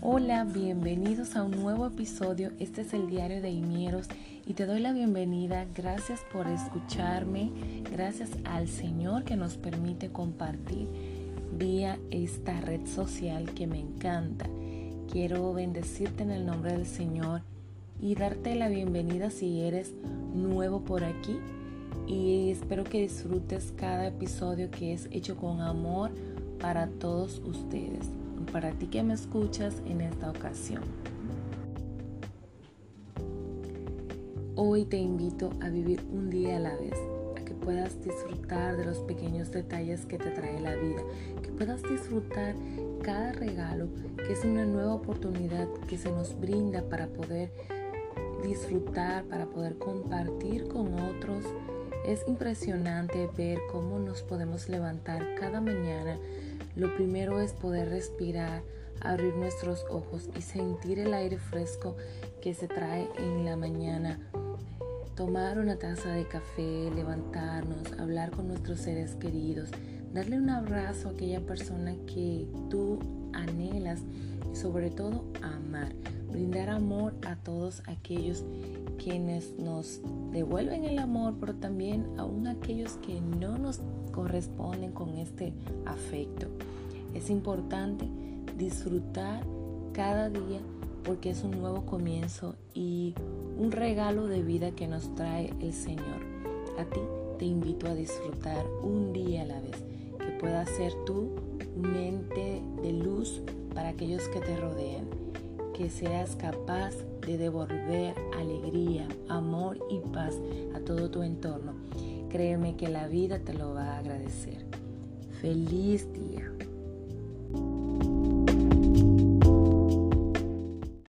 Hola, bienvenidos a un nuevo episodio. Este es el diario de Inieros y te doy la bienvenida. Gracias por escucharme. Gracias al Señor que nos permite compartir vía esta red social que me encanta. Quiero bendecirte en el nombre del Señor y darte la bienvenida si eres nuevo por aquí. Y espero que disfrutes cada episodio que es hecho con amor para todos ustedes para ti que me escuchas en esta ocasión. Hoy te invito a vivir un día a la vez, a que puedas disfrutar de los pequeños detalles que te trae la vida, que puedas disfrutar cada regalo, que es una nueva oportunidad que se nos brinda para poder disfrutar, para poder compartir con otros. Es impresionante ver cómo nos podemos levantar cada mañana lo primero es poder respirar, abrir nuestros ojos y sentir el aire fresco que se trae en la mañana. Tomar una taza de café, levantarnos, hablar con nuestros seres queridos, darle un abrazo a aquella persona que tú anhelas y sobre todo amar, brindar amor a todos aquellos quienes nos devuelven el amor, pero también aún aquellos que no nos corresponden con este afecto. Es importante disfrutar cada día porque es un nuevo comienzo y un regalo de vida que nos trae el Señor. A ti te invito a disfrutar un día a la vez, que puedas ser tú un ente de luz para aquellos que te rodean, que seas capaz de devolver alegría, amor y paz a todo tu entorno Créeme que la vida te lo va a agradecer. Feliz día.